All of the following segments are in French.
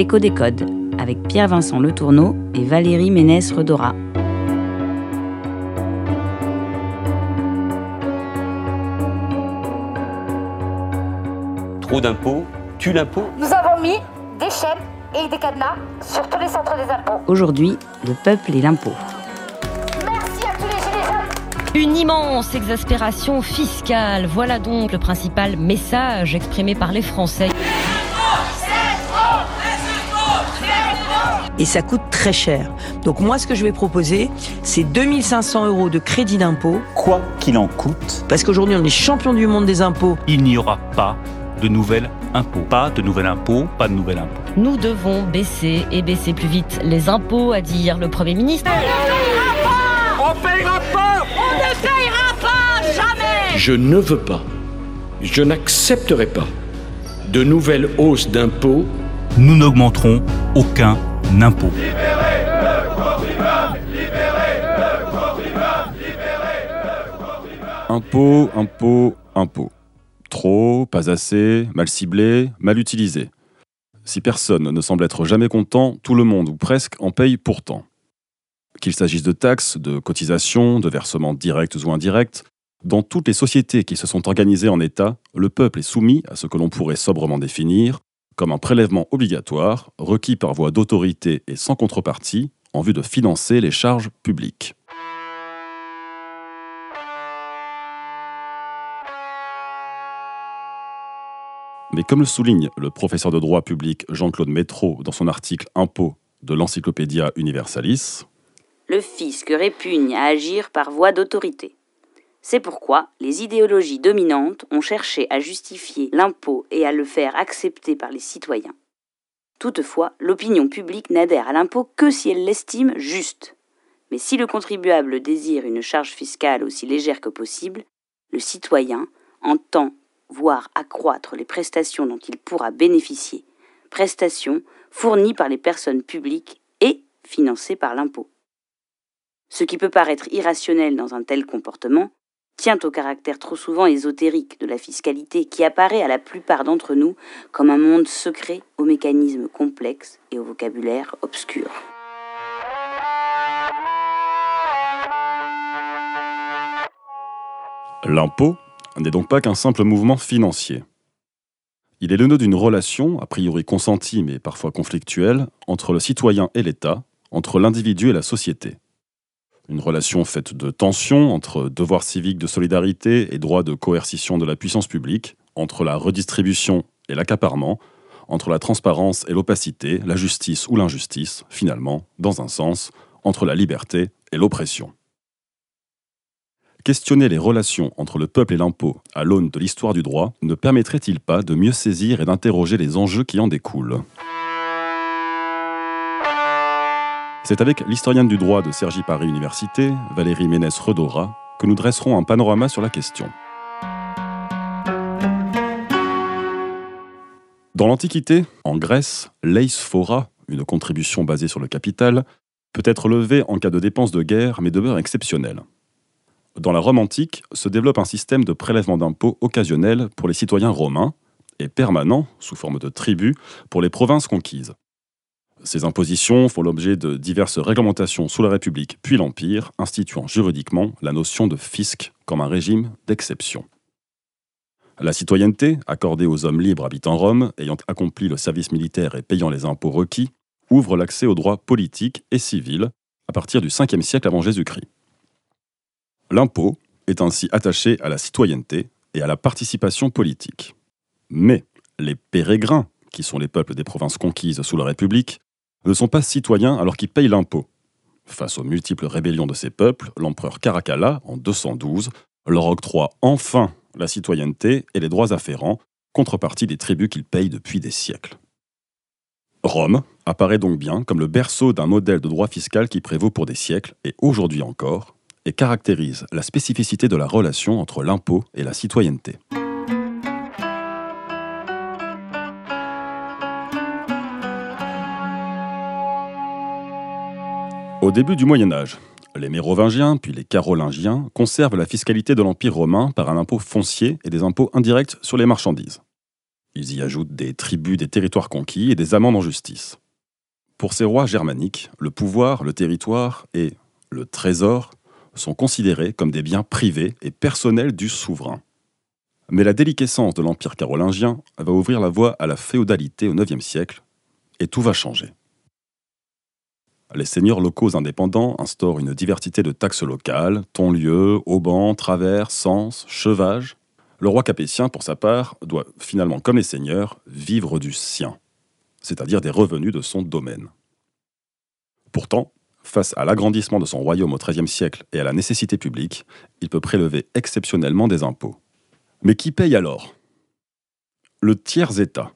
L'écho des codes avec Pierre-Vincent Letourneau et Valérie Ménès-Redora. Trop d'impôts tue l'impôt Nous avons mis des chaînes et des cadenas sur tous les centres des impôts. Aujourd'hui, le peuple et l'impôt. Merci à tous les gilets jaunes. Une immense exaspération fiscale. Voilà donc le principal message exprimé par les Français. Et ça coûte très cher. Donc moi, ce que je vais proposer, c'est 2500 euros de crédit d'impôt, quoi qu'il en coûte. parce qu'aujourd'hui, on est champion du monde des impôts. il n'y aura pas de nouvel impôt. Pas de nouvel impôt, pas de nouvel impôt. Nous devons baisser et baisser plus vite les impôts, a dit hier le Premier ministre. Je ne veux pas, je n'accepterai pas de nouvelles hausses d'impôts Nous n'augmenterons aucun impôt. Impôt, impôt, impôt. Trop, pas assez, mal ciblé, mal utilisé. Si personne ne semble être jamais content, tout le monde ou presque en paye pourtant. Qu'il s'agisse de taxes, de cotisations, de versements directs ou indirects, dans toutes les sociétés qui se sont organisées en État, le peuple est soumis à ce que l'on pourrait sobrement définir comme un prélèvement obligatoire requis par voie d'autorité et sans contrepartie en vue de financer les charges publiques. Mais comme le souligne le professeur de droit public Jean-Claude Métro dans son article Impôts de l'Encyclopédia Universalis, Le fisc répugne à agir par voie d'autorité. C'est pourquoi les idéologies dominantes ont cherché à justifier l'impôt et à le faire accepter par les citoyens. Toutefois, l'opinion publique n'adhère à l'impôt que si elle l'estime juste. Mais si le contribuable désire une charge fiscale aussi légère que possible, le citoyen entend voir accroître les prestations dont il pourra bénéficier, prestations fournies par les personnes publiques et financées par l'impôt. Ce qui peut paraître irrationnel dans un tel comportement tient au caractère trop souvent ésotérique de la fiscalité qui apparaît à la plupart d'entre nous comme un monde secret aux mécanismes complexes et au vocabulaire obscur. L'impôt n'est donc pas qu'un simple mouvement financier. Il est le nœud d'une relation, a priori consentie mais parfois conflictuelle, entre le citoyen et l'État, entre l'individu et la société. Une relation faite de tensions entre devoirs civiques de solidarité et droits de coercition de la puissance publique, entre la redistribution et l'accaparement, entre la transparence et l'opacité, la justice ou l'injustice, finalement, dans un sens, entre la liberté et l'oppression. Questionner les relations entre le peuple et l'impôt à l'aune de l'histoire du droit ne permettrait-il pas de mieux saisir et d'interroger les enjeux qui en découlent? C'est avec l'historienne du droit de Cergy Paris Université, Valérie Ménès-Redora, que nous dresserons un panorama sur la question. Dans l'Antiquité, en Grèce, l'eisphora, une contribution basée sur le capital, peut être levée en cas de dépenses de guerre, mais demeure exceptionnelle. Dans la Rome antique se développe un système de prélèvement d'impôts occasionnel pour les citoyens romains et permanent, sous forme de tribut, pour les provinces conquises. Ces impositions font l'objet de diverses réglementations sous la République puis l'Empire, instituant juridiquement la notion de fisc comme un régime d'exception. La citoyenneté, accordée aux hommes libres habitant Rome, ayant accompli le service militaire et payant les impôts requis, ouvre l'accès aux droits politiques et civils à partir du 5e siècle avant Jésus-Christ. L'impôt est ainsi attaché à la citoyenneté et à la participation politique. Mais les pérégrins, qui sont les peuples des provinces conquises sous la République, ne sont pas citoyens alors qu'ils payent l'impôt. Face aux multiples rébellions de ces peuples, l'empereur Caracalla, en 212, leur octroie enfin la citoyenneté et les droits afférents, contrepartie des tributs qu'ils payent depuis des siècles. Rome apparaît donc bien comme le berceau d'un modèle de droit fiscal qui prévaut pour des siècles et aujourd'hui encore, et caractérise la spécificité de la relation entre l'impôt et la citoyenneté. Au début du Moyen Âge, les Mérovingiens puis les Carolingiens conservent la fiscalité de l'Empire romain par un impôt foncier et des impôts indirects sur les marchandises. Ils y ajoutent des tribus des territoires conquis et des amendes en justice. Pour ces rois germaniques, le pouvoir, le territoire et le trésor sont considérés comme des biens privés et personnels du souverain. Mais la déliquescence de l'Empire carolingien va ouvrir la voie à la féodalité au IXe siècle, et tout va changer. Les seigneurs locaux indépendants instaurent une diversité de taxes locales, ton-lieu, haubans, travers, sens, chevage. Le roi capétien, pour sa part, doit finalement, comme les seigneurs, vivre du sien, c'est-à-dire des revenus de son domaine. Pourtant, face à l'agrandissement de son royaume au XIIIe siècle et à la nécessité publique, il peut prélever exceptionnellement des impôts. Mais qui paye alors? Le tiers-État,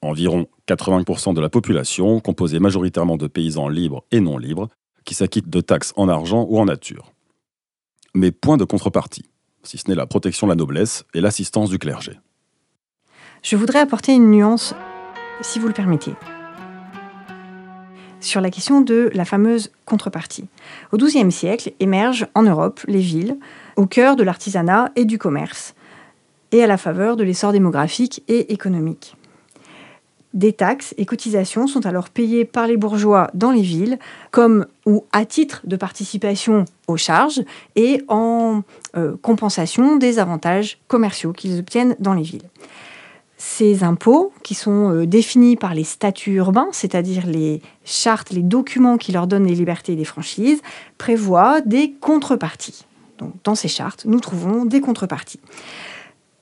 environ 80% de la population, composée majoritairement de paysans libres et non libres, qui s'acquittent de taxes en argent ou en nature. Mais point de contrepartie, si ce n'est la protection de la noblesse et l'assistance du clergé. Je voudrais apporter une nuance, si vous le permettez, sur la question de la fameuse contrepartie. Au XIIe siècle émergent en Europe les villes, au cœur de l'artisanat et du commerce, et à la faveur de l'essor démographique et économique. Des taxes et cotisations sont alors payées par les bourgeois dans les villes, comme ou à titre de participation aux charges et en euh, compensation des avantages commerciaux qu'ils obtiennent dans les villes. Ces impôts, qui sont euh, définis par les statuts urbains, c'est-à-dire les chartes, les documents qui leur donnent les libertés et les franchises, prévoient des contreparties. Dans ces chartes, nous trouvons des contreparties.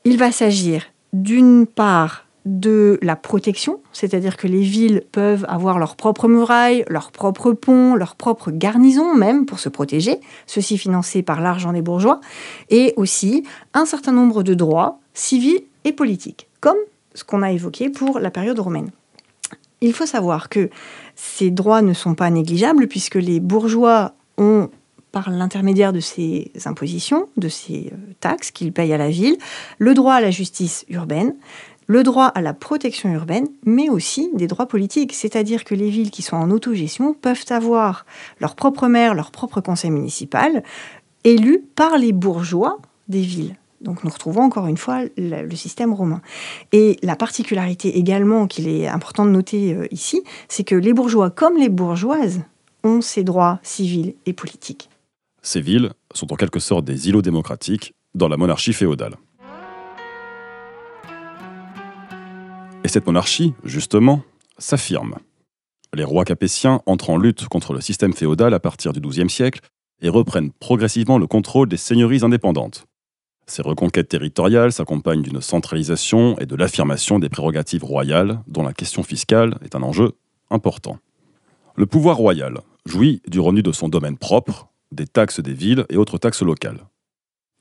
Il va s'agir d'une part de la protection, c'est-à-dire que les villes peuvent avoir leurs propres murailles, leurs propres ponts, leurs propres garnisons même pour se protéger, ceci financé par l'argent des bourgeois, et aussi un certain nombre de droits civils et politiques, comme ce qu'on a évoqué pour la période romaine. Il faut savoir que ces droits ne sont pas négligeables puisque les bourgeois ont par l'intermédiaire de ces impositions, de ces euh, taxes qu'ils payent à la ville, le droit à la justice urbaine, le droit à la protection urbaine, mais aussi des droits politiques. C'est-à-dire que les villes qui sont en autogestion peuvent avoir leur propre maire, leur propre conseil municipal, élus par les bourgeois des villes. Donc nous retrouvons encore une fois le, système romain. Et la particularité également qu'il est important de noter euh, ici, c'est que les bourgeois comme les bourgeoises ont ces droits civils et politiques. Ces villes sont en quelque sorte des îlots démocratiques dans la monarchie féodale. Cette monarchie, justement, s'affirme. Les rois capétiens entrent en lutte contre le système féodal à partir du XIIe siècle et reprennent progressivement le contrôle des seigneuries indépendantes. Ces reconquêtes territoriales s'accompagnent d'une centralisation et de l'affirmation des prérogatives royales, dont la question fiscale est un enjeu important. Le pouvoir royal jouit du revenu de son domaine propre, des taxes des villes et autres taxes locales.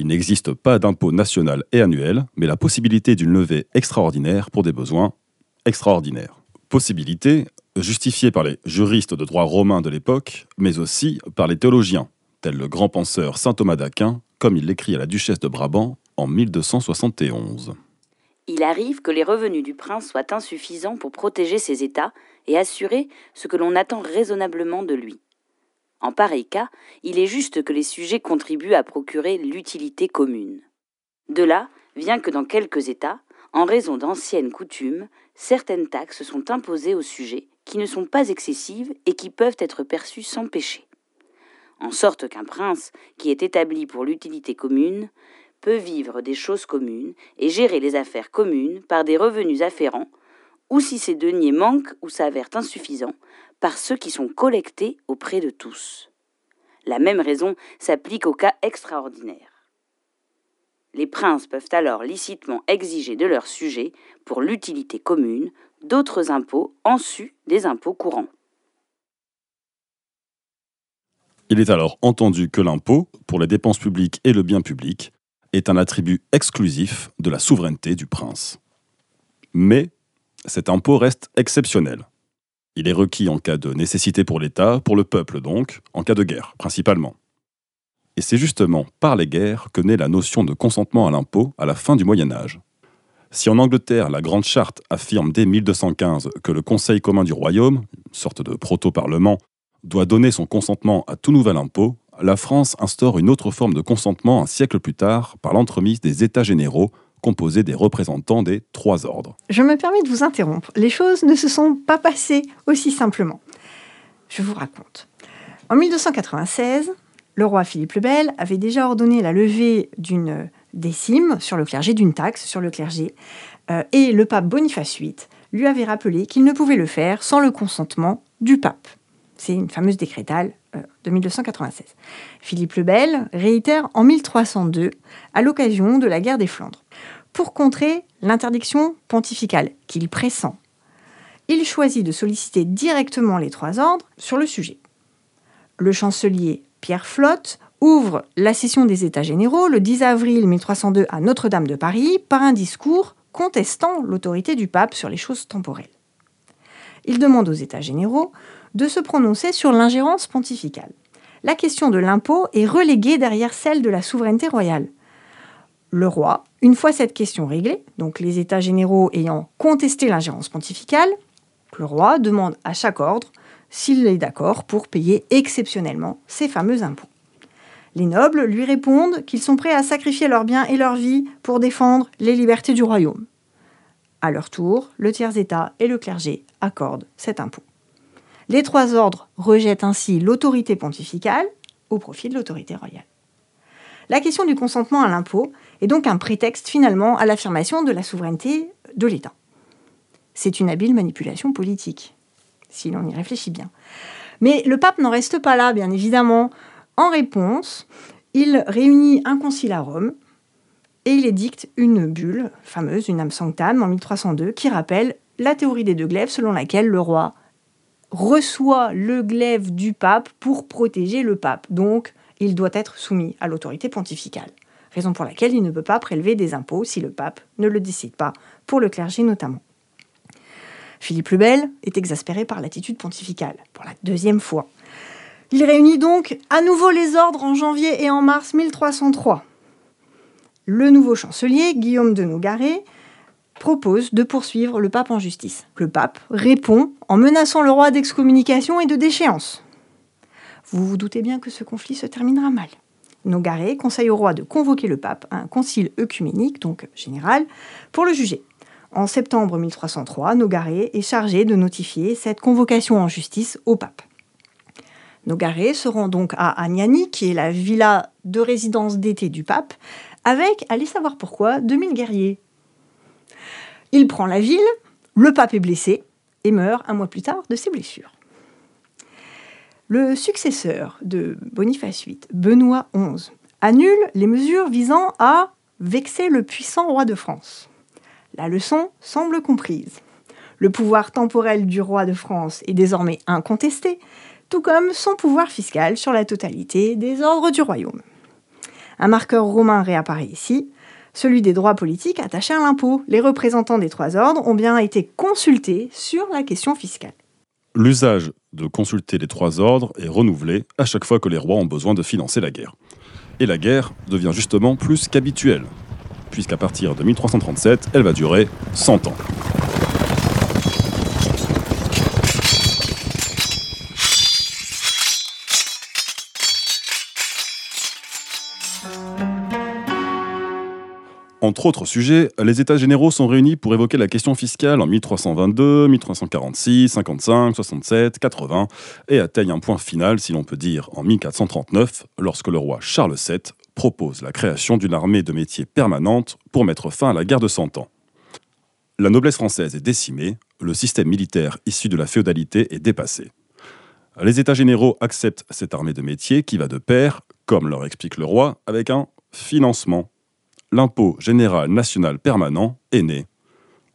Il n'existe pas d'impôt national et annuel, mais la possibilité d'une levée extraordinaire pour des besoins extraordinaires. Possibilité justifiée par les juristes de droit romain de l'époque, mais aussi par les théologiens, tel le grand penseur saint Thomas d'Aquin, comme il l'écrit à la duchesse de Brabant en 1271. Il arrive que les revenus du prince soient insuffisants pour protéger ses États et assurer ce que l'on attend raisonnablement de lui. En pareil cas, il est juste que les sujets contribuent à procurer l'utilité commune. De là vient que dans quelques États, en raison d'anciennes coutumes, certaines taxes sont imposées aux sujets qui ne sont pas excessives et qui peuvent être perçues sans péché. En sorte qu'un prince, qui est établi pour l'utilité commune, peut vivre des choses communes et gérer les affaires communes par des revenus afférents, ou si ces deniers manquent ou s'avèrent insuffisants, par ceux qui sont collectés auprès de tous. La même raison s'applique aux cas extraordinaires. Les princes peuvent alors licitement exiger de leurs sujets, pour l'utilité commune, d'autres impôts en sus des impôts courants. Il est alors entendu que l'impôt, pour les dépenses publiques et le bien public, est un attribut exclusif de la souveraineté du prince. Mais cet impôt reste exceptionnel. Il est requis en cas de nécessité pour l'État, pour le peuple donc, en cas de guerre, principalement. Et c'est justement par les guerres que naît la notion de consentement à l'impôt à la fin du Moyen Âge. Si en Angleterre, la Grande Charte affirme dès 1215 que le Conseil commun du royaume, une sorte de proto-parlement, doit donner son consentement à tout nouvel impôt, la France instaure une autre forme de consentement un siècle plus tard par l'entremise des États généraux composé des représentants des trois ordres. Je me permets de vous interrompre. Les choses ne se sont pas passées aussi simplement. Je vous raconte. En 1296, le roi Philippe le Bel avait déjà ordonné la levée d'une décime sur le clergé, d'une taxe sur le clergé, euh, et le pape Boniface VIII lui avait rappelé qu'il ne pouvait le faire sans le consentement du pape. C'est une fameuse décrétale euh, de 1296. Philippe le Bel réitère en 1302, à l'occasion de la guerre des Flandres. Pour contrer l'interdiction pontificale qu'il pressent, il choisit de solliciter directement les trois ordres sur le sujet. Le chancelier Pierre Flotte ouvre la session des États généraux le 10 avril 1302 à Notre-Dame de Paris par un discours contestant l'autorité du pape sur les choses temporelles. Il demande aux États généraux de se prononcer sur l'ingérence pontificale. La question de l'impôt est reléguée derrière celle de la souveraineté royale. Le roi, une fois cette question réglée, donc les États généraux ayant contesté l'ingérence pontificale, le roi demande à chaque ordre s'il est d'accord pour payer exceptionnellement ces fameux impôts. Les nobles lui répondent qu'ils sont prêts à sacrifier leurs biens et leur vie pour défendre les libertés du royaume. À leur tour, le tiers-État et le clergé accordent cet impôt. Les trois ordres rejettent ainsi l'autorité pontificale au profit de l'autorité royale. La question du consentement à l'impôt est donc un prétexte finalement à l'affirmation de la souveraineté de l'État. C'est une habile manipulation politique, si l'on y réfléchit bien. Mais le pape n'en reste pas là, bien évidemment. En réponse, il réunit un concile à Rome et il édicte une bulle fameuse, une âme sanctam, en 1302, qui rappelle la théorie des deux glaives selon laquelle le roi reçoit le glaive du pape pour protéger le pape. Donc, il doit être soumis à l'autorité pontificale. Raison pour laquelle il ne peut pas prélever des impôts si le pape ne le décide pas, pour le clergé notamment. Philippe le Bel est exaspéré par l'attitude pontificale, pour la deuxième fois. Il réunit donc à nouveau les ordres en janvier et en mars 1303. Le nouveau chancelier, Guillaume de Nogaret, propose de poursuivre le pape en justice. Le pape répond en menaçant le roi d'excommunication et de déchéance. Vous vous doutez bien que ce conflit se terminera mal. Nogaret conseille au roi de convoquer le pape à un concile œcuménique, donc général, pour le juger. En septembre 1303, Nogaret est chargé de notifier cette convocation en justice au pape. Nogaret se rend donc à Agnani, qui est la villa de résidence d'été du pape, avec, allez savoir pourquoi, 2000 guerriers. Il prend la ville, le pape est blessé et meurt un mois plus tard de ses blessures. Le successeur de Boniface VIII, Benoît XI, annule les mesures visant à vexer le puissant roi de France. La leçon semble comprise. Le pouvoir temporel du roi de France est désormais incontesté, tout comme son pouvoir fiscal sur la totalité des ordres du royaume. Un marqueur romain réapparaît ici, celui des droits politiques attachés à l'impôt. Les représentants des trois ordres ont bien été consultés sur la question fiscale. L'usage de consulter les trois ordres est renouvelé à chaque fois que les rois ont besoin de financer la guerre. Et la guerre devient justement plus qu'habituelle, puisqu'à partir de 1337, elle va durer 100 ans. Entre autres sujets, les États généraux sont réunis pour évoquer la question fiscale en 1322, 1346, 55, 67, 80 et atteignent un point final, si l'on peut dire, en 1439, lorsque le roi Charles VII propose la création d'une armée de métiers permanente pour mettre fin à la guerre de Cent Ans. La noblesse française est décimée, le système militaire issu de la féodalité est dépassé. Les États généraux acceptent cette armée de métiers qui va de pair, comme leur explique le roi, avec un financement l'impôt général national permanent est né.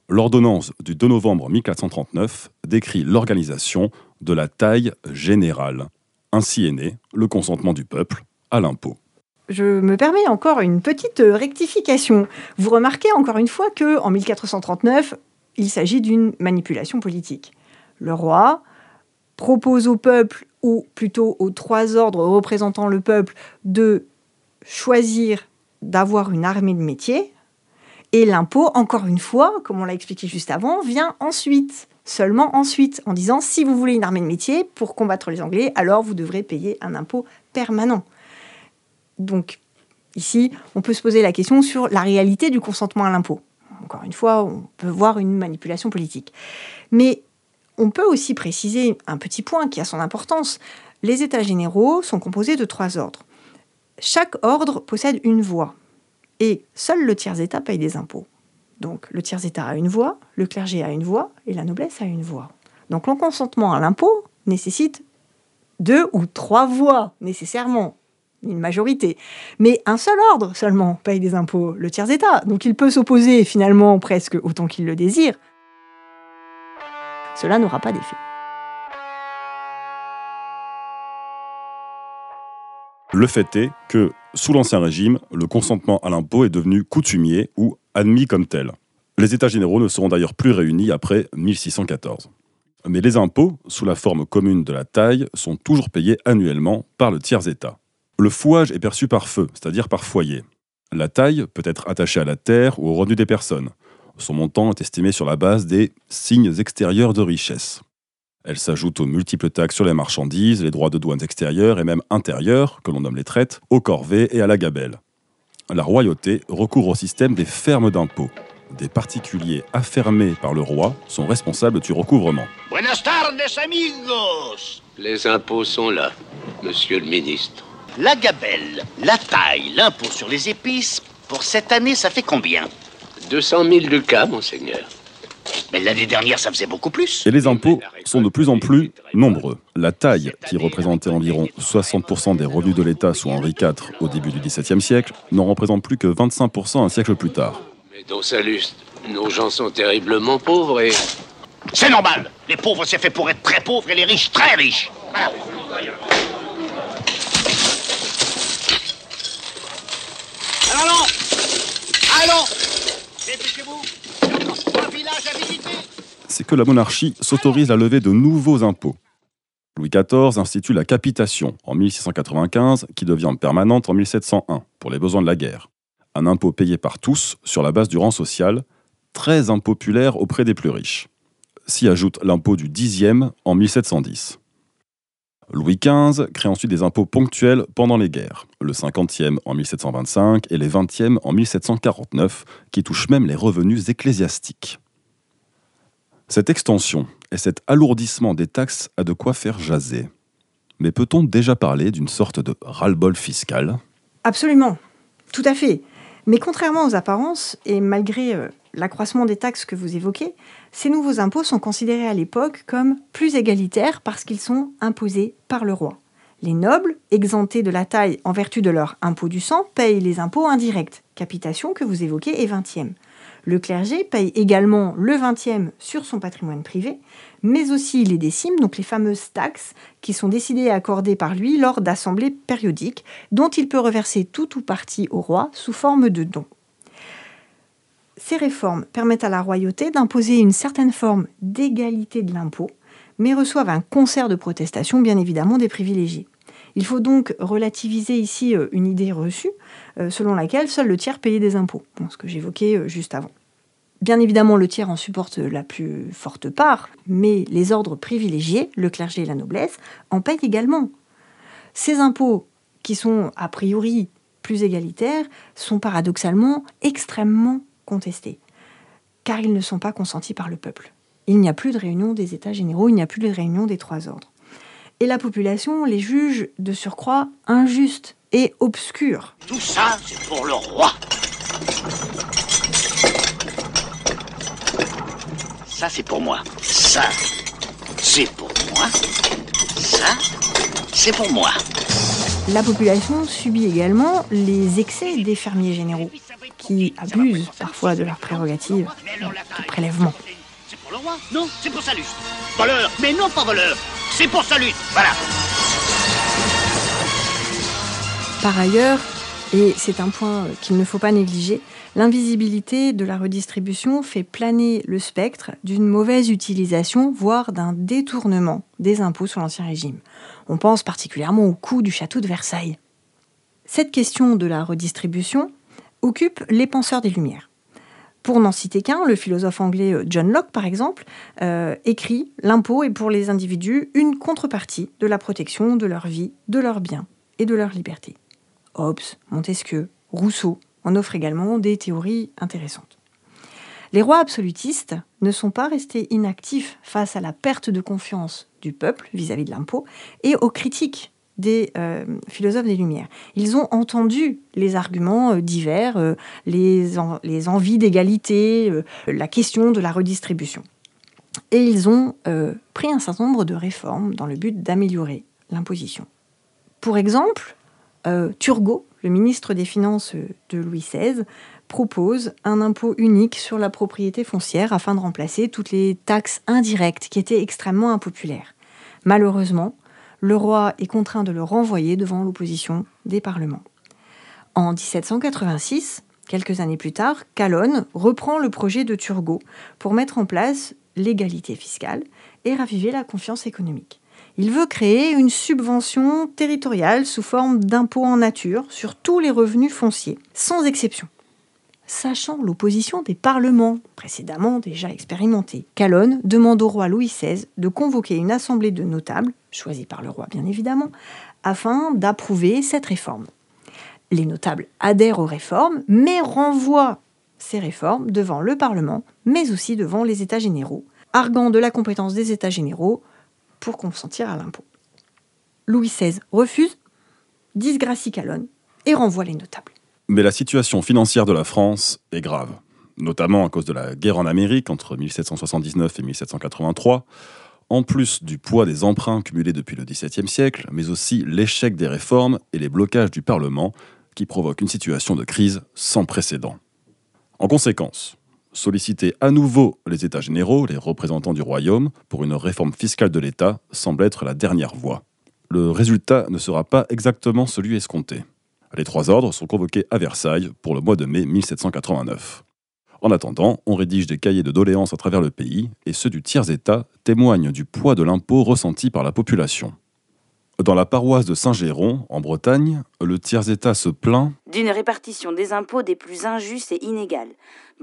L'ordonnance du 2 novembre 1439 décrit l'organisation de la taille générale. Ainsi est né le consentement du peuple à l'impôt. Je me permets encore une petite rectification. Vous remarquez encore une fois que en 1439, il s'agit d'une manipulation politique. Le roi propose au peuple, ou plutôt aux trois ordres représentant le peuple, de choisir d'avoir une armée de métiers. Et l'impôt, encore une fois, comme on l'a expliqué juste avant, vient ensuite, seulement ensuite, en disant si vous voulez une armée de métiers pour combattre les Anglais, alors vous devrez payer un impôt permanent. Donc, Ici, on peut se poser la question sur la réalité du consentement à l'impôt. Encore une fois, on peut voir une manipulation politique. Mais on peut aussi préciser un petit point qui a son importance. Les États généraux sont composés de trois ordres. Chaque ordre possède une voix et seul le tiers-État paye des impôts. Donc le tiers-État a une voix, le clergé a une voix et la noblesse a une voix. Donc le consentement à l'impôt nécessite deux ou trois voix nécessairement, une majorité. Mais un seul ordre seulement paye des impôts, le tiers-État. Donc il peut s'opposer finalement presque autant qu'il le désire. Cela n'aura pas d'effet. Le fait est que, sous l'Ancien Régime, le consentement à l'impôt est devenu coutumier ou admis comme tel. Les États généraux ne seront d'ailleurs plus réunis après 1614. Mais les impôts, sous la forme commune de la taille, sont toujours payés annuellement par le tiers-État. Le fouage est perçu par feu, c'est-à-dire par foyer. La taille peut être attachée à la terre ou au revenu des personnes. Son montant est estimé sur la base des signes extérieurs de richesse. Elle s'ajoute aux multiples taxes sur les marchandises, les droits de douane extérieures et même intérieures, que l'on nomme les traites, aux corvées et à la gabelle. La royauté recourt au système des fermes d'impôts. Des particuliers affermés par le roi sont responsables du recouvrement. Buenas tardes, amigos Les impôts sont là, monsieur le ministre. La gabelle, la taille, l'impôt sur les épices, pour cette année, ça fait combien? 200 000 lucas, monseigneur. Mais l'année dernière, ça faisait beaucoup plus. Et les impôts sont de plus en plus nombreux. La taille, qui représentait environ 60% des revenus de l'État sous Henri IV au début du XVIIe siècle, n'en représente plus que 25% un siècle plus tard. Mais dans Saluste, nos gens sont terriblement pauvres et... C'est normal Les pauvres, c'est fait pour être très pauvres et les riches très riches. Allons Allons c'est que la monarchie s'autorise à lever de nouveaux impôts. Louis XIV institue la capitation en 1695 qui devient permanente en 1701 pour les besoins de la guerre. Un impôt payé par tous sur la base du rang social, très impopulaire auprès des plus riches. S'y ajoute l'impôt du dixième en 1710. Louis XV crée ensuite des impôts ponctuels pendant les guerres, le 50e en 1725 et les 20e en 1749, qui touchent même les revenus ecclésiastiques. Cette extension et cet alourdissement des taxes a de quoi faire jaser. Mais peut-on déjà parler d'une sorte de ras-le-bol fiscal? Absolument, tout à fait. Mais contrairement aux apparences, et malgré euh, l'accroissement des taxes que vous évoquez, ces nouveaux impôts sont considérés à l'époque comme plus égalitaires parce qu'ils sont imposés par le roi. Les nobles, exemptés de la taille en vertu de leur impôt du sang, payent les impôts indirects, capitation que vous évoquez est 20e. Le clergé paye également le 20e sur son patrimoine privé, mais aussi les décimes, donc les fameuses taxes qui sont décidées et accordées par lui lors d'assemblées périodiques, dont il peut reverser tout ou partie au roi sous forme de dons. Ces réformes permettent à la royauté d'imposer une certaine forme d'égalité de l'impôt, mais reçoivent un concert de protestations, bien évidemment, des privilégiés. Il faut donc relativiser ici euh, une idée reçue euh, selon laquelle seul le tiers payait des impôts, ce que j'évoquais euh, juste avant. Bien évidemment, le tiers en supporte la plus forte part, mais les ordres privilégiés, le clergé et la noblesse, en payent également. Ces impôts, qui sont a priori plus égalitaires, sont paradoxalement extrêmement contestés, car ils ne sont pas consentis par le peuple. Il n'y a plus de réunion des États généraux, il n'y a plus de réunion des trois ordres et la population les juge de surcroît injustes et obscures. Tout ça, c'est pour le roi. Ça, c'est pour moi. Ça, c'est pour moi. Ça, c'est pour moi. La population subit également les excès des fermiers généraux, qui abusent parfois de leurs prérogatives de prélèvement. C'est pour le roi? Non, c'est pour Salus. Voleur Mais non, pas voleur c'est pour sa. Voilà. Par ailleurs, et c'est un point qu'il ne faut pas négliger, l'invisibilité de la redistribution fait planer le spectre d'une mauvaise utilisation, voire d'un détournement des impôts sur l'Ancien Régime. On pense particulièrement au coût du château de Versailles. Cette question de la redistribution occupe les penseurs des Lumières. Pour n'en citer qu'un, le philosophe anglais euh, John Locke, par exemple, euh, écrit L'impôt est pour les individus une contrepartie de la protection de leur vie, de leurs biens et de leur liberté. Hobbes, Montesquieu, Rousseau en offre également des théories intéressantes. Les rois absolutistes ne sont pas restés inactifs face à la perte de confiance du peuple vis-à-vis de l'impôt et aux critiques des euh, philosophes des Lumières. Ils ont entendu les arguments euh, divers, euh, les, les, envies d'égalité, la question de la redistribution. Et ils ont pris un certain nombre de réformes dans le but d'améliorer l'imposition. Pour exemple, Turgot, le ministre des Finances de Louis XVI, propose un impôt unique sur la propriété foncière afin de remplacer toutes les taxes indirectes qui étaient extrêmement impopulaires. Malheureusement, le roi est contraint de le renvoyer devant l'opposition des parlements. En 1786, quelques années plus tard, Calonne reprend le projet de Turgot pour mettre en place l'égalité fiscale et raviver la confiance économique. Il veut créer une subvention territoriale sous forme d'impôt en nature sur tous les revenus fonciers, sans exception sachant l'opposition des parlements, précédemment déjà expérimentés. Calonne demande au roi Louis XVI de convoquer une assemblée de notables, choisie par le roi bien évidemment, afin d'approuver cette réforme. Les notables adhèrent aux réformes, mais renvoient ces réformes devant le Parlement, mais aussi devant les États généraux, arguant de la compétence des États généraux pour consentir à l'impôt. Louis XVI refuse, disgracie Calonne et renvoie les notables. Mais la situation financière de la France est grave, notamment à cause de la guerre en Amérique entre 1779 et 1783, en plus du poids des emprunts cumulés depuis le XVIIe siècle, mais aussi l'échec des réformes et les blocages du Parlement qui provoquent une situation de crise sans précédent. En conséquence, solliciter à nouveau les États généraux, les représentants du royaume, pour une réforme fiscale de l'État semble être la dernière voie. Le résultat ne sera pas exactement celui escompté. Les trois ordres sont convoqués à Versailles pour le mois de mai 1789. En attendant, on rédige des cahiers de doléances à travers le pays, et ceux du tiers-État témoignent du poids de l'impôt ressenti par la population. Dans la paroisse de Saint-Géron, en Bretagne, le tiers-État se plaint d'une répartition des impôts des plus injustes et inégales,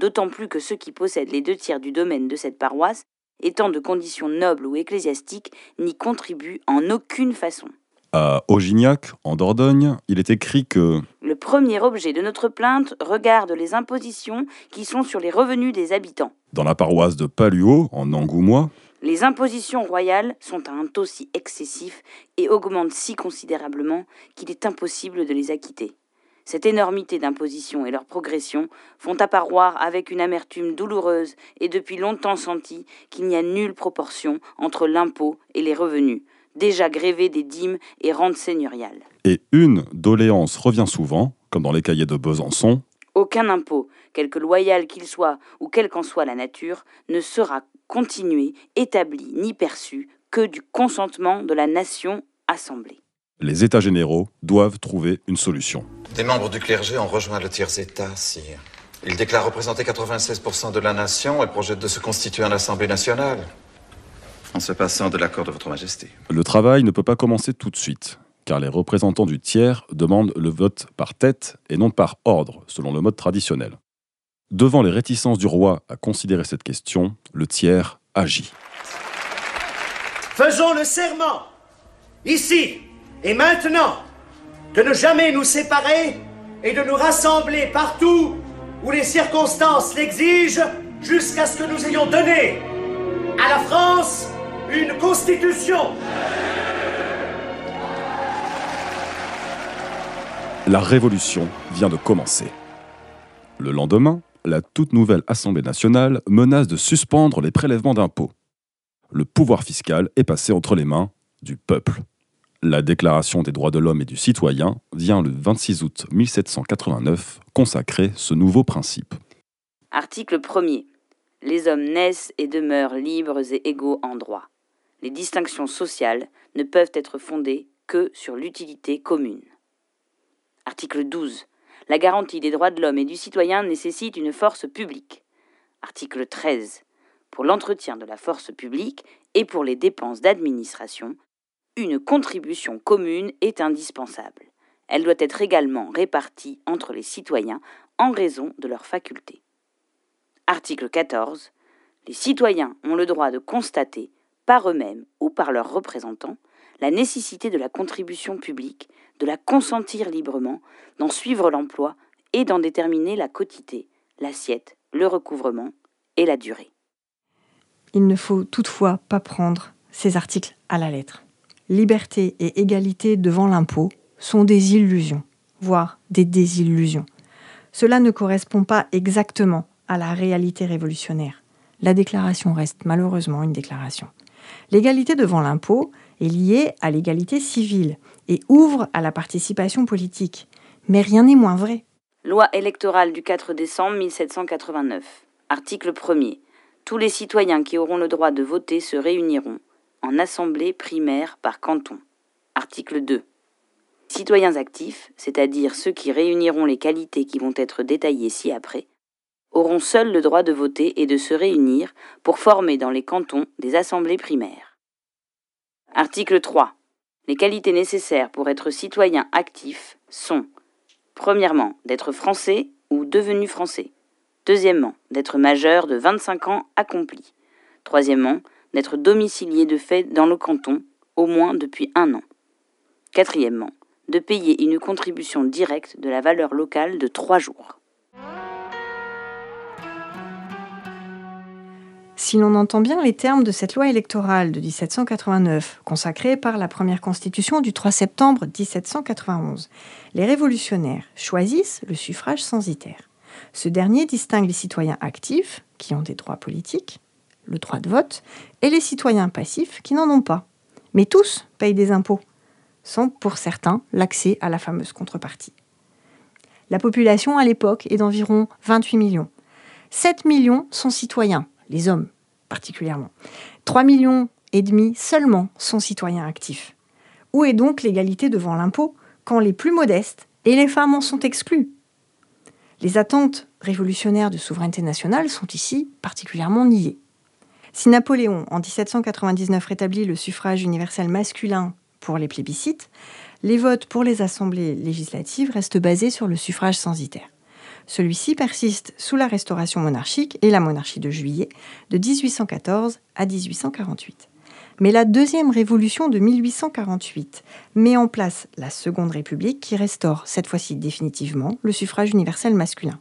d'autant plus que ceux qui possèdent les deux tiers du domaine de cette paroisse, étant de conditions nobles ou ecclésiastiques, n'y contribuent en aucune façon. À Augignac, en Dordogne, il est écrit que Le premier objet de notre plainte regarde les impositions qui sont sur les revenus des habitants. Dans la paroisse de Paluot, en Angoumois, les impositions royales sont à un taux si excessif et augmentent si considérablement qu'il est impossible de les acquitter. Cette énormité d'impositions et leur progression font apparoir avec une amertume douloureuse et depuis longtemps sentie qu'il n'y a nulle proportion entre l'impôt et les revenus, déjà grévé des dîmes et rentes seigneuriales. Et une doléance revient souvent, comme dans les cahiers de Besançon. Aucun impôt, quelque loyal qu'il soit ou quelle qu'en soit la nature, ne sera continué, établi ni perçu que du consentement de la nation assemblée. Les États généraux doivent trouver une solution. Des membres du clergé ont rejoint le tiers-État, sire. Ils déclarent représenter 96% de la nation et projettent de se constituer en Assemblée nationale en se passant de l'accord de Votre Majesté. Le travail ne peut pas commencer tout de suite, car les représentants du tiers demandent le vote par tête et non par ordre, selon le mode traditionnel. Devant les réticences du roi à considérer cette question, le tiers agit. Faisons le serment, ici et maintenant, de ne jamais nous séparer et de nous rassembler partout où les circonstances l'exigent jusqu'à ce que nous ayons donné à la France une constitution. La révolution vient de commencer. Le lendemain, la toute nouvelle Assemblée nationale menace de suspendre les prélèvements d'impôts. Le pouvoir fiscal est passé entre les mains du peuple. La Déclaration des droits de l'homme et du citoyen vient le 26 août 1789 consacrer ce nouveau principe. Article 1er. Les hommes naissent et demeurent libres et égaux en droit les distinctions sociales ne peuvent être fondées que sur l'utilité commune. Article 12. La garantie des droits de l'homme et du citoyen nécessite une force publique. Article 13. Pour l'entretien de la force publique et pour les dépenses d'administration, une contribution commune est indispensable. Elle doit être également répartie entre les citoyens en raison de leurs facultés. Article 14. Les citoyens ont le droit de constater par eux-mêmes ou par leurs représentants, la nécessité de la contribution publique, de la consentir librement, d'en suivre l'emploi et d'en déterminer la quotité, l'assiette, le recouvrement et la durée. Il ne faut toutefois pas prendre ces articles à la lettre. Liberté et égalité devant l'impôt sont des illusions, voire des désillusions. Cela ne correspond pas exactement à la réalité révolutionnaire. La déclaration reste malheureusement une déclaration. L'égalité devant l'impôt est liée à l'égalité civile et ouvre à la participation politique. Mais rien n'est moins vrai. Loi électorale du 4 décembre 1789. Article 1er. Tous les citoyens qui auront le droit de voter se réuniront en assemblée primaire par canton. Article 2. Citoyens actifs, c'est-à-dire ceux qui réuniront les qualités qui vont être détaillées ci-après, auront seuls le droit de voter et de se réunir pour former dans les cantons des assemblées primaires. Article 3. Les qualités nécessaires pour être citoyen actif sont Premièrement, d'être français ou devenu français. Deuxièmement, d'être majeur de 25 ans accompli. Troisièmement, d'être domicilié de fait dans le canton, au moins depuis un an. Quatrièmement, de payer une contribution directe de la valeur locale de trois jours. Si l'on entend bien les termes de cette loi électorale de 1789, consacrée par la première constitution du 3 septembre 1791, les révolutionnaires choisissent le suffrage censitaire. Ce dernier distingue les citoyens actifs, qui ont des droits politiques, le droit de vote, et les citoyens passifs, qui n'en ont pas. Mais tous payent des impôts, sans pour certains l'accès à la fameuse contrepartie. La population à l'époque est d'environ 28 millions. 7 millions sont citoyens, les hommes particulièrement. 3 millions seulement sont citoyens actifs. Où est donc l'égalité devant l'impôt quand les plus modestes et les femmes en sont exclus Les attentes révolutionnaires de souveraineté nationale sont ici particulièrement niées. Si Napoléon, en 1799, rétablit le suffrage universel masculin pour les plébiscites, les votes pour les assemblées législatives restent basés sur le suffrage censitaire. Celui-ci persiste sous la restauration monarchique et la monarchie de juillet de 1814 à 1848. Mais la deuxième révolution de 1848 met en place la Seconde République qui restaure cette fois-ci définitivement le suffrage universel masculin.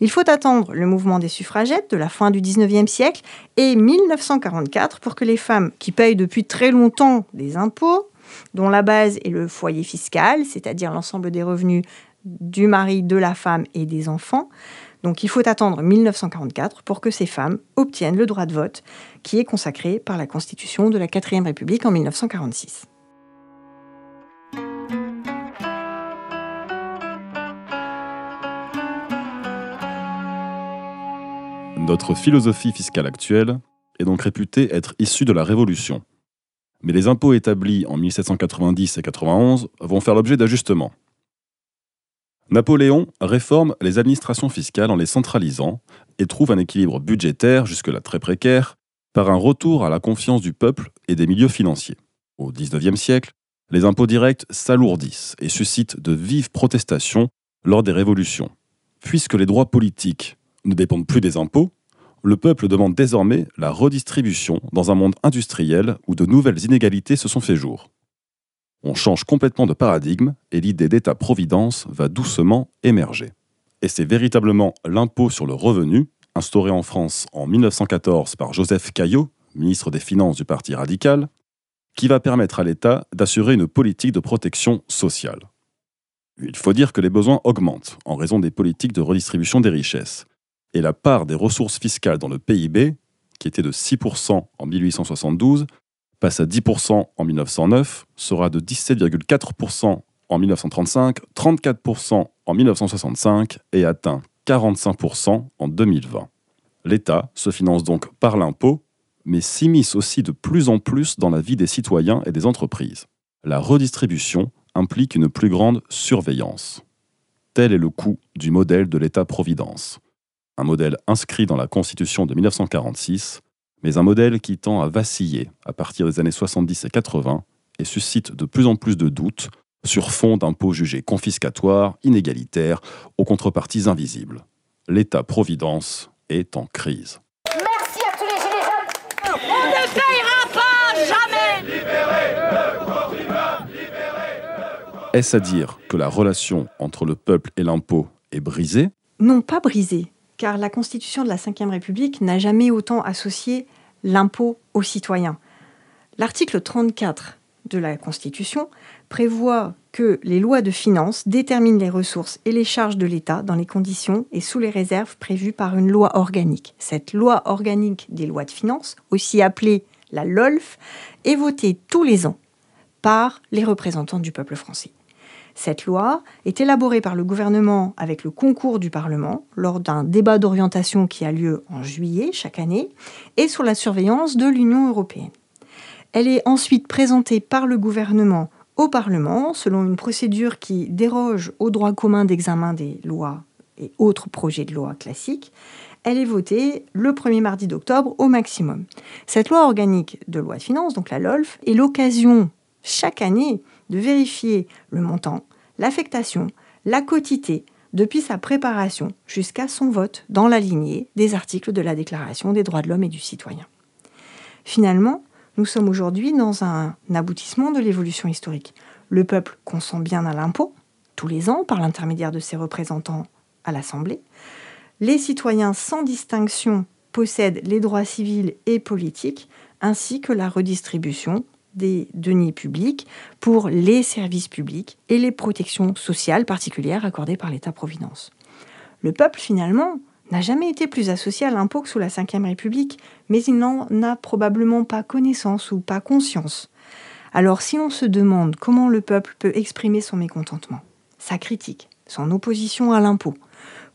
Il faut attendre le mouvement des suffragettes de la fin du 19e siècle et 1944 pour que les femmes qui payent depuis très longtemps des impôts, dont la base est le foyer fiscal, c'est-à-dire l'ensemble des revenus du mari, de la femme et des enfants. Donc il faut attendre 1944 pour que ces femmes obtiennent le droit de vote qui est consacré par la Constitution de la 4ème République en 1946. Notre philosophie fiscale actuelle est donc réputée être issue de la Révolution. Mais les impôts établis en 1790 et 91 vont faire l'objet d'ajustements. Napoléon réforme les administrations fiscales en les centralisant et trouve un équilibre budgétaire, jusque-là très précaire, par un retour à la confiance du peuple et des milieux financiers. Au XIXe siècle, les impôts directs s'alourdissent et suscitent de vives protestations lors des révolutions. Puisque les droits politiques ne dépendent plus des impôts, le peuple demande désormais la redistribution dans un monde industriel où de nouvelles inégalités se sont fait jour. On change complètement de paradigme et l'idée d'État-providence va doucement émerger. Et c'est véritablement l'impôt sur le revenu, instauré en France en 1914 par Joseph Caillot, ministre des Finances du Parti radical, qui va permettre à l'État d'assurer une politique de protection sociale. Il faut dire que les besoins augmentent en raison des politiques de redistribution des richesses, et la part des ressources fiscales dans le PIB, qui était de 6% en 1872, passe à 10% en 1909, sera de 17,4% en 1935, 34% en 1965 et atteint 45% en 2020. L'État se finance donc par l'impôt, mais s'immisce aussi de plus en plus dans la vie des citoyens et des entreprises. La redistribution implique une plus grande surveillance. Tel est le coût du modèle de l'État-providence. Un modèle inscrit dans la Constitution de 1946 mais un modèle qui tend à vaciller à partir des années 70 et 80 et suscite de plus en plus de doutes sur fond d'impôts jugés confiscatoires, inégalitaires, aux contreparties invisibles. L'État-providence est en crise. Merci à tous les gilets jaunes On ne payera pas jamais Est-ce à dire que la relation entre le peuple et l'impôt est brisée? Non, pas brisée, car la Constitution de la Ve République n'a jamais autant associé l'impôt aux citoyens. L'article 34 de la Constitution prévoit que les lois de finances déterminent les ressources et les charges de l'État dans les conditions et sous les réserves prévues par une loi organique. Cette loi organique des lois de finances, aussi appelée la LOLF, est votée tous les ans par les représentants du peuple français. Cette loi est élaborée par le gouvernement avec le concours du Parlement lors d'un débat d'orientation qui a lieu en juillet chaque année et sous la surveillance de l'Union européenne. Elle est ensuite présentée par le gouvernement au Parlement selon une procédure qui déroge au droit commun d'examen des lois et autres projets de loi classiques. Elle est votée le premier mardi d'octobre au maximum. Cette loi organique de loi de finances, donc la LOLF, est l'occasion chaque année de vérifier le montant, l'affectation, la quotité depuis sa préparation jusqu'à son vote dans la lignée des articles de la Déclaration des droits de l'homme et du citoyen. Finalement, nous sommes aujourd'hui dans un aboutissement de l'évolution historique. Le peuple consent bien à l'impôt, tous les ans, par l'intermédiaire de ses représentants à l'Assemblée. Les citoyens sans distinction possèdent les droits civils et politiques, ainsi que la redistribution des deniers publics pour les services publics et les protections sociales particulières accordées par l'État-providence. Le peuple, finalement, n'a jamais été plus associé à l'impôt que sous la Ve République, mais il n'en a probablement pas connaissance ou pas conscience. Alors si on se demande comment le peuple peut exprimer son mécontentement, sa critique, son opposition à l'impôt,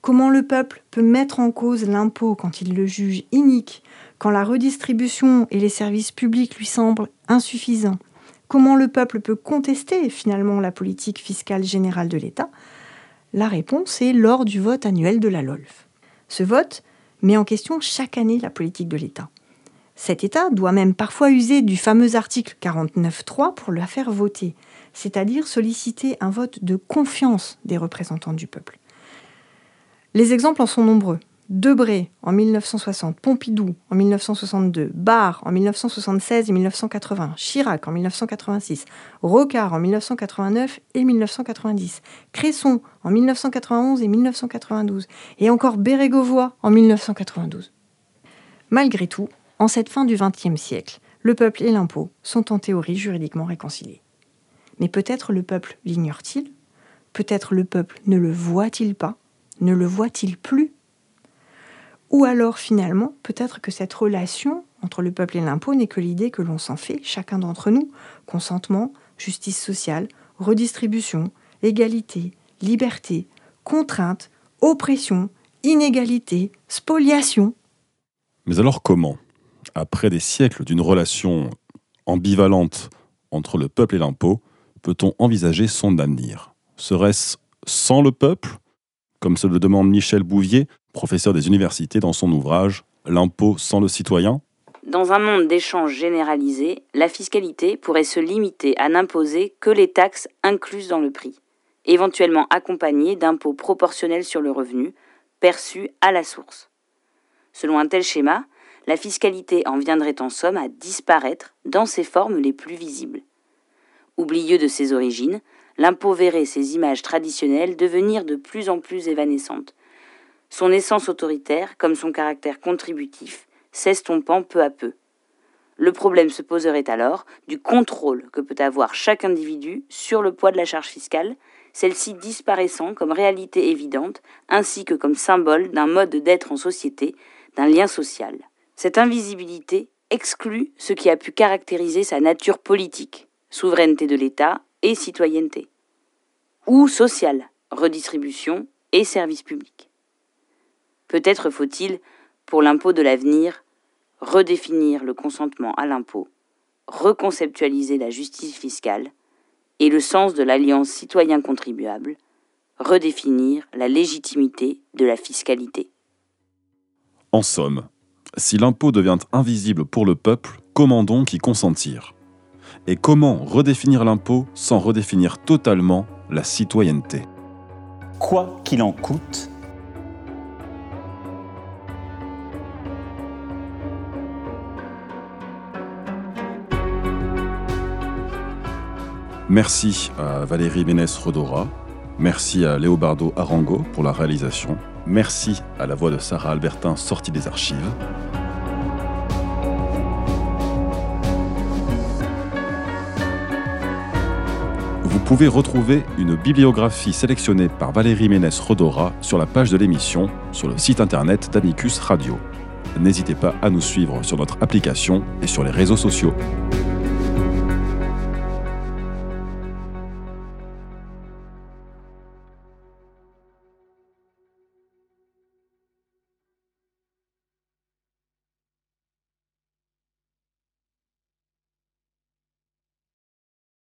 comment le peuple peut mettre en cause l'impôt quand il le juge inique, quand la redistribution et les services publics lui semblent insuffisants, comment le peuple peut contester finalement la politique fiscale générale de l'État, la réponse est lors du vote annuel de la LOLF. Ce vote met en question chaque année la politique de l'État. Cet État doit même parfois user du fameux article 49.3 pour la faire voter, c'est-à-dire solliciter un vote de confiance des représentants du peuple. Les exemples en sont nombreux. Debré en 1960, Pompidou en 1962, Barre en 1976 et 1980, Chirac en 1986, Rocard en 1989 et 1990, Cresson en 1991 et 1992, et encore Bérégovoy en 1992. Malgré tout, en cette fin du XXe siècle, le peuple et l'impôt sont en théorie juridiquement réconciliés. Mais peut-être le peuple l'ignore-t-il Peut-être le peuple ne le voit-il pas Ne le voit-il plus ou alors finalement, peut-être que cette relation entre le peuple et l'impôt n'est que l'idée que l'on s'en fait, chacun d'entre nous. Consentement, justice sociale, redistribution, égalité, liberté, contrainte, oppression, inégalité, spoliation. Mais alors comment Après des siècles d'une relation ambivalente entre le peuple et l'impôt, peut-on envisager son avenir? Serait-ce sans le peuple? Comme se le demande Michel Bouvier, professeur des universités, dans son ouvrage L'impôt sans le citoyen Dans un monde d'échanges généralisés, la fiscalité pourrait se limiter à n'imposer que les taxes incluses dans le prix, éventuellement accompagnées d'impôts proportionnels sur le revenu, perçus à la source. Selon un tel schéma, la fiscalité en viendrait en somme à disparaître dans ses formes les plus visibles. Oublieux de ses origines, l'impôt verrait ses images traditionnelles devenir de plus en plus évanescentes, son essence autoritaire, comme son caractère contributif, s'estompant peu à peu. Le problème se poserait alors du contrôle que peut avoir chaque individu sur le poids de la charge fiscale, celle-ci disparaissant comme réalité évidente, ainsi que comme symbole d'un mode d'être en société, d'un lien social. Cette invisibilité exclut ce qui a pu caractériser sa nature politique, souveraineté de l'État et citoyenneté, ou sociale, redistribution et service public. Peut-être faut-il, pour l'impôt de l'avenir, redéfinir le consentement à l'impôt, reconceptualiser la justice fiscale et le sens de l'alliance citoyen-contribuable, redéfinir la légitimité de la fiscalité. En somme, si l'impôt devient invisible pour le peuple, comment donc y consentir? Et comment redéfinir l'impôt sans redéfinir totalement la citoyenneté? Quoi qu'il en coûte, Merci à Valérie Ménès-Rodora. Merci à Léobardo Arango pour la réalisation. Merci à la voix de Sarah Albertin sortie des archives. Vous pouvez retrouver une bibliographie sélectionnée par Valérie Ménès Rodora sur la page de l'émission sur le site internet d'Amicus Radio. N'hésitez pas à nous suivre sur notre application et sur les réseaux sociaux.